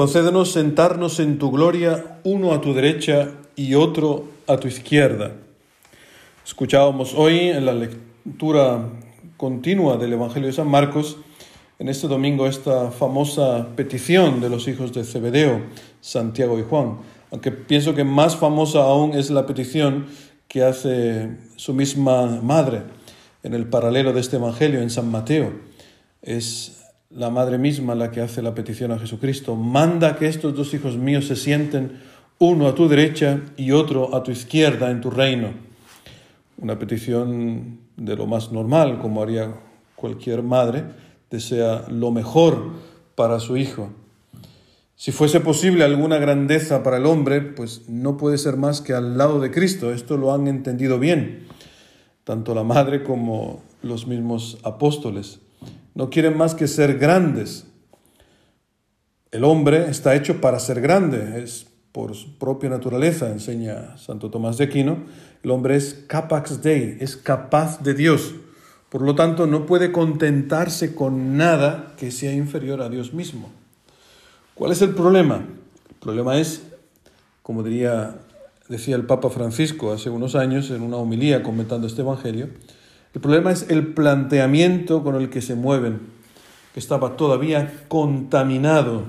Concédenos sentarnos en tu gloria, uno a tu derecha y otro a tu izquierda. Escuchábamos hoy en la lectura continua del Evangelio de San Marcos, en este domingo, esta famosa petición de los hijos de Zebedeo, Santiago y Juan. Aunque pienso que más famosa aún es la petición que hace su misma madre en el paralelo de este Evangelio en San Mateo. Es la madre misma la que hace la petición a Jesucristo, manda que estos dos hijos míos se sienten uno a tu derecha y otro a tu izquierda en tu reino. Una petición de lo más normal, como haría cualquier madre, desea lo mejor para su hijo. Si fuese posible alguna grandeza para el hombre, pues no puede ser más que al lado de Cristo. Esto lo han entendido bien, tanto la madre como los mismos apóstoles no quieren más que ser grandes. El hombre está hecho para ser grande, es por su propia naturaleza, enseña Santo Tomás de Aquino. El hombre es capax dei, es capaz de Dios. Por lo tanto, no puede contentarse con nada que sea inferior a Dios mismo. ¿Cuál es el problema? El problema es, como decía el Papa Francisco hace unos años en una homilía comentando este Evangelio, el problema es el planteamiento con el que se mueven, que estaba todavía contaminado,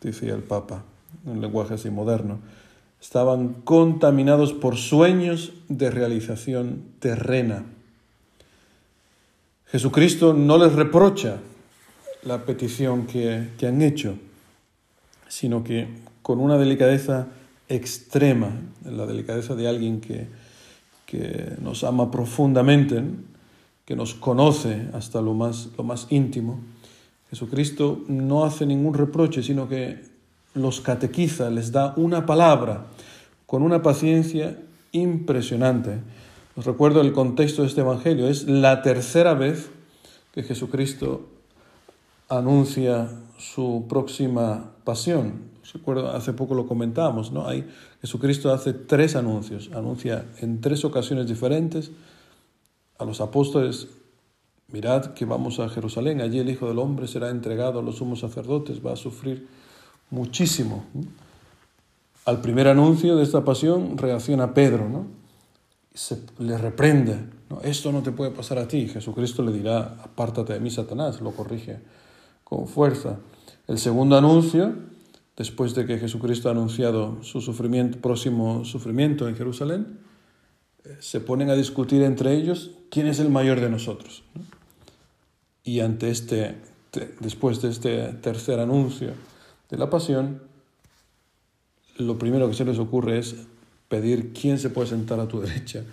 decía el Papa, en lenguaje así moderno. Estaban contaminados por sueños de realización terrena. Jesucristo no les reprocha la petición que, que han hecho, sino que con una delicadeza extrema, la delicadeza de alguien que, que nos ama profundamente, que nos conoce hasta lo más, lo más íntimo, Jesucristo no hace ningún reproche, sino que los catequiza, les da una palabra con una paciencia impresionante. Os recuerdo el contexto de este Evangelio. Es la tercera vez que Jesucristo anuncia su próxima pasión. Recuerdo, hace poco lo comentábamos, ¿no? Hay, Jesucristo hace tres anuncios, anuncia en tres ocasiones diferentes a los apóstoles, mirad que vamos a Jerusalén, allí el Hijo del Hombre será entregado a los sumos sacerdotes, va a sufrir muchísimo. Al primer anuncio de esta pasión reacciona Pedro, ¿no? Se le reprende, ¿no? esto no te puede pasar a ti. Jesucristo le dirá, apártate de mí, Satanás, lo corrige con fuerza. El segundo anuncio, después de que Jesucristo ha anunciado su sufrimiento, próximo sufrimiento en Jerusalén, se ponen a discutir entre ellos quién es el mayor de nosotros. Y ante este, después de este tercer anuncio de la pasión, lo primero que se les ocurre es pedir quién se puede sentar a tu derecha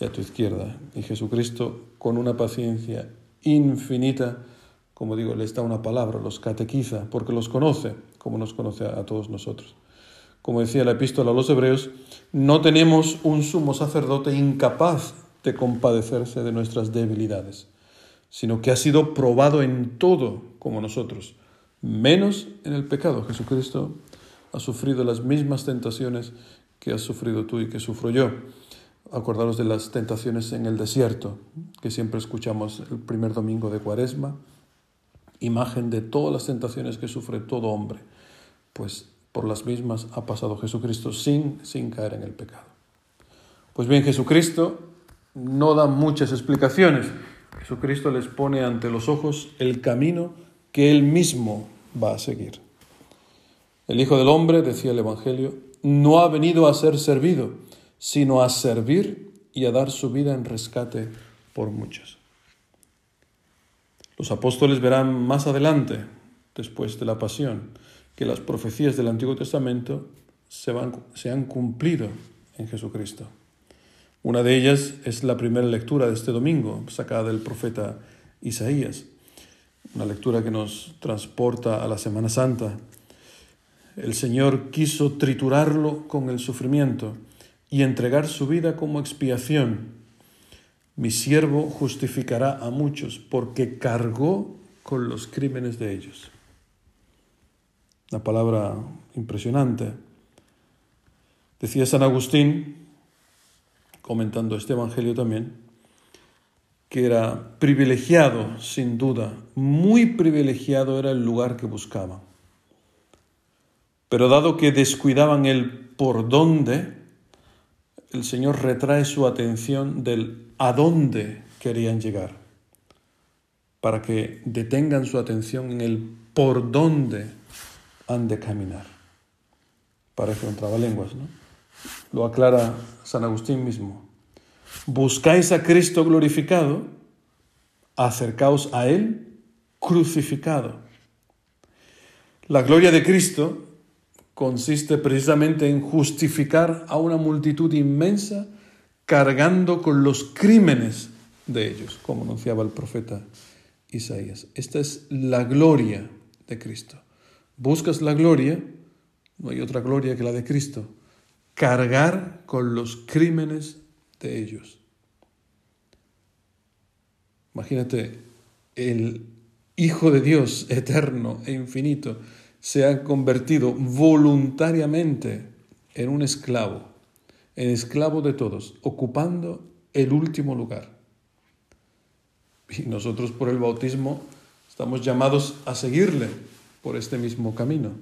y a tu izquierda. Y Jesucristo, con una paciencia infinita, como digo, les da una palabra, los catequiza, porque los conoce, como nos conoce a todos nosotros. Como decía la epístola a los hebreos, no tenemos un sumo sacerdote incapaz de compadecerse de nuestras debilidades, sino que ha sido probado en todo como nosotros, menos en el pecado. Jesucristo ha sufrido las mismas tentaciones que has sufrido tú y que sufro yo. Acordaros de las tentaciones en el desierto, que siempre escuchamos el primer domingo de Cuaresma, imagen de todas las tentaciones que sufre todo hombre. Pues por las mismas ha pasado Jesucristo sin, sin caer en el pecado. Pues bien, Jesucristo no da muchas explicaciones. Jesucristo les pone ante los ojos el camino que Él mismo va a seguir. El Hijo del Hombre, decía el Evangelio, no ha venido a ser servido, sino a servir y a dar su vida en rescate por muchos. Los apóstoles verán más adelante, después de la pasión, que las profecías del Antiguo Testamento se, van, se han cumplido en Jesucristo. Una de ellas es la primera lectura de este domingo, sacada del profeta Isaías, una lectura que nos transporta a la Semana Santa. El Señor quiso triturarlo con el sufrimiento y entregar su vida como expiación. Mi siervo justificará a muchos porque cargó con los crímenes de ellos. Una palabra impresionante. Decía San Agustín, comentando este Evangelio también, que era privilegiado, sin duda, muy privilegiado era el lugar que buscaba. Pero dado que descuidaban el por dónde, el Señor retrae su atención del a dónde querían llegar, para que detengan su atención en el por dónde han de caminar. Parece un trabalenguas, ¿no? Lo aclara San Agustín mismo. Buscáis a Cristo glorificado, acercaos a Él crucificado. La gloria de Cristo consiste precisamente en justificar a una multitud inmensa cargando con los crímenes de ellos, como anunciaba el profeta Isaías. Esta es la gloria de Cristo. Buscas la gloria, no hay otra gloria que la de Cristo, cargar con los crímenes de ellos. Imagínate, el Hijo de Dios eterno e infinito se ha convertido voluntariamente en un esclavo, en esclavo de todos, ocupando el último lugar. Y nosotros por el bautismo estamos llamados a seguirle por este mismo camino.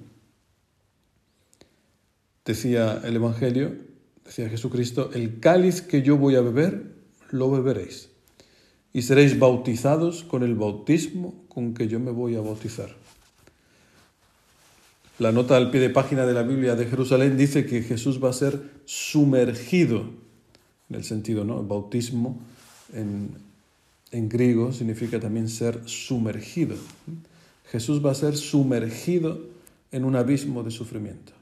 Decía el Evangelio, decía Jesucristo, el cáliz que yo voy a beber, lo beberéis. Y seréis bautizados con el bautismo con que yo me voy a bautizar. La nota al pie de página de la Biblia de Jerusalén dice que Jesús va a ser sumergido, en el sentido, ¿no? bautismo en, en griego significa también ser sumergido. Jesús va a ser sumergido en un abismo de sufrimiento.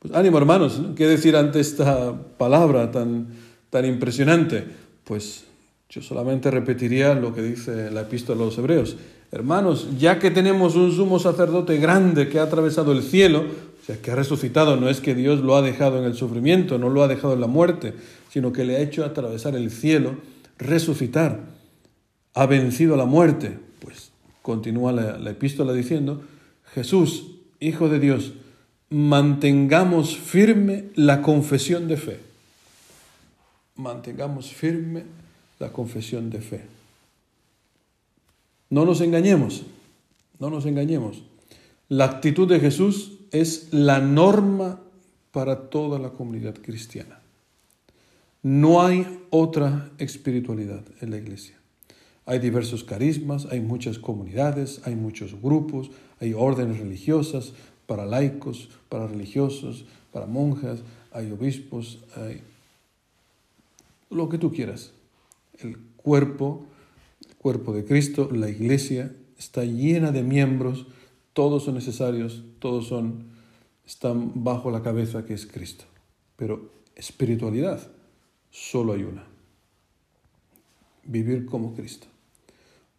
Pues ánimo hermanos, ¿qué decir ante esta palabra tan, tan impresionante? Pues yo solamente repetiría lo que dice la epístola a los hebreos. Hermanos, ya que tenemos un sumo sacerdote grande que ha atravesado el cielo, o sea, que ha resucitado, no es que Dios lo ha dejado en el sufrimiento, no lo ha dejado en la muerte, sino que le ha hecho atravesar el cielo, resucitar, ha vencido la muerte. Pues continúa la, la epístola diciendo, Jesús, Hijo de Dios, mantengamos firme la confesión de fe. Mantengamos firme la confesión de fe. No nos engañemos, no nos engañemos. La actitud de Jesús es la norma para toda la comunidad cristiana. No hay otra espiritualidad en la iglesia. Hay diversos carismas, hay muchas comunidades, hay muchos grupos, hay órdenes religiosas para laicos, para religiosos, para monjas, hay obispos, hay lo que tú quieras. El cuerpo cuerpo de Cristo, la iglesia, está llena de miembros, todos son necesarios, todos son, están bajo la cabeza que es Cristo. Pero espiritualidad, solo hay una. Vivir como Cristo.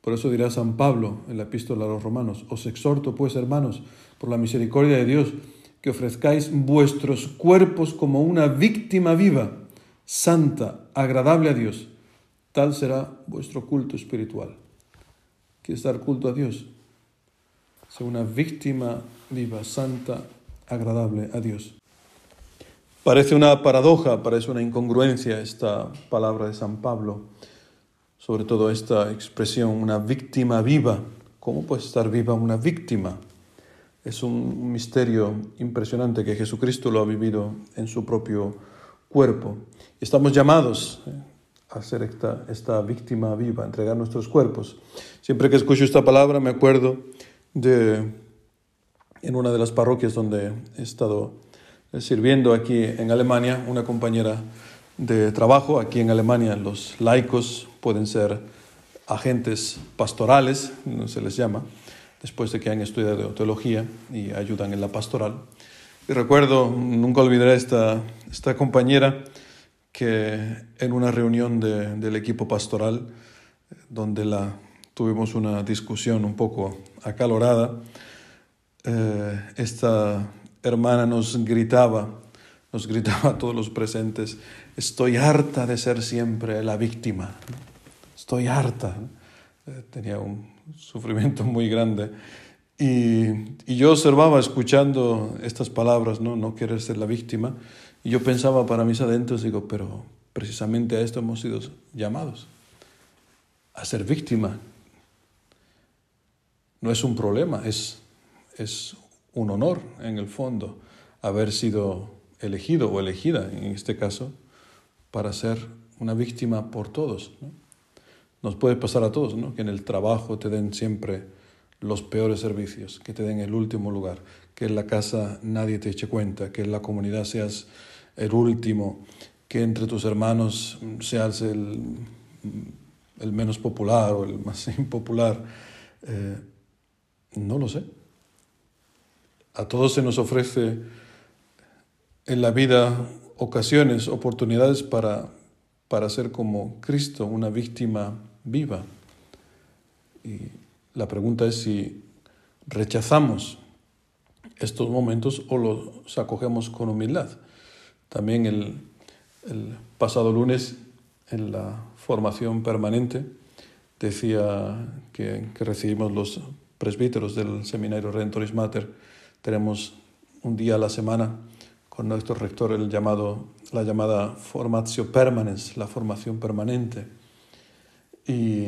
Por eso dirá San Pablo en la epístola a los romanos, os exhorto pues hermanos, por la misericordia de Dios, que ofrezcáis vuestros cuerpos como una víctima viva, santa, agradable a Dios Tal será vuestro culto espiritual. ¿Quieres dar culto a Dios? Sea una víctima viva, santa, agradable a Dios. Parece una paradoja, parece una incongruencia esta palabra de San Pablo, sobre todo esta expresión, una víctima viva. ¿Cómo puede estar viva una víctima? Es un misterio impresionante que Jesucristo lo ha vivido en su propio cuerpo. Estamos llamados, eh, hacer esta, esta víctima viva, entregar nuestros cuerpos. Siempre que escucho esta palabra me acuerdo de en una de las parroquias donde he estado sirviendo aquí en Alemania, una compañera de trabajo. Aquí en Alemania los laicos pueden ser agentes pastorales, se les llama, después de que han estudiado teología y ayudan en la pastoral. Y recuerdo, nunca olvidaré esta, esta compañera, que en una reunión del equipo pastoral, donde la, tuvimos una discusión un poco acalorada, eh, esta hermana nos gritaba, nos gritaba a todos los presentes, estoy harta de ser siempre la víctima, estoy harta. Eh, tenía un sufrimiento muy grande. Y, y, yo observaba, escuchando estas palabras, ¿no? no querer ser la víctima, y yo pensaba para mis adentros, digo, pero precisamente a esto hemos sido llamados, a ser víctima. No es un problema, es, es un honor en el fondo haber sido elegido o elegida, en este caso, para ser una víctima por todos. Nos puede pasar a todos, ¿no? que en el trabajo te den siempre los peores servicios, que te den el último lugar, que en la casa nadie te eche cuenta, que en la comunidad seas el último, que entre tus hermanos seas el, el menos popular o el más impopular. Eh, no lo sé. A todos se nos ofrece en la vida ocasiones, oportunidades para, para ser como Cristo, una víctima viva. Y la pregunta es si rechazamos estos momentos o los acogemos con humildad. También el, pasado lunes en la formación permanente decía que, recibimos los presbíteros del seminario Redentoris Mater, tenemos un día a la semana con nuestro rector la llamada formatio permanens, la formación permanente. Y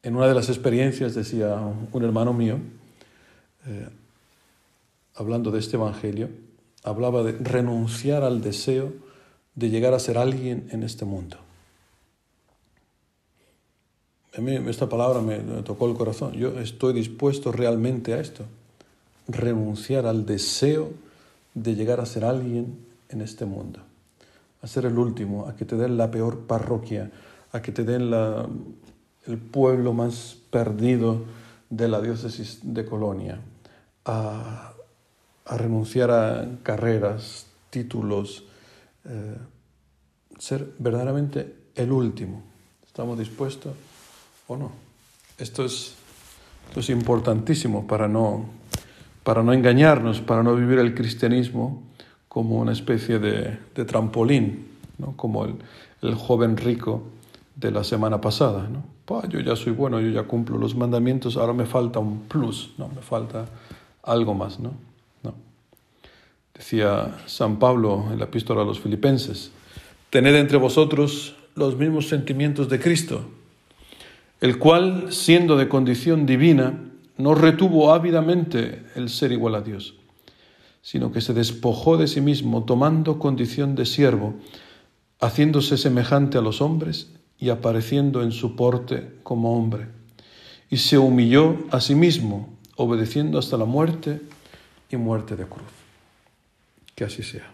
en una de las experiencias decía un hermano mío, eh, hablando de este Evangelio, hablaba de renunciar al deseo de llegar a ser alguien en este mundo. A mí esta palabra me tocó el corazón. Yo estoy dispuesto realmente a esto. Renunciar al deseo de llegar a ser alguien en este mundo. A ser el último, a que te den la peor parroquia, a que te den el pueblo más perdido de la diócesis de Colonia, a, renunciar a carreras, títulos, eh, ser verdaderamente el último. ¿Estamos dispuestos o no? Esto es, esto es importantísimo para no, para no engañarnos, para no vivir el cristianismo como una especie de, trampolín, ¿no? como el, joven rico de la semana pasada. ¿no? yo ya soy bueno, yo ya cumplo los mandamientos, ahora me falta un plus, ¿no? me falta algo más. no. Decía San Pablo en la epístola a los filipenses, tened entre vosotros los mismos sentimientos de Cristo, el cual, siendo de condición divina, no retuvo ávidamente el ser igual a Dios, sino que se despojó de sí mismo, tomando condición de siervo, haciéndose semejante a los hombres y apareciendo en su porte como hombre. Y se humilló a sí mismo, obedeciendo hasta la muerte y muerte de cruz. Que así sea.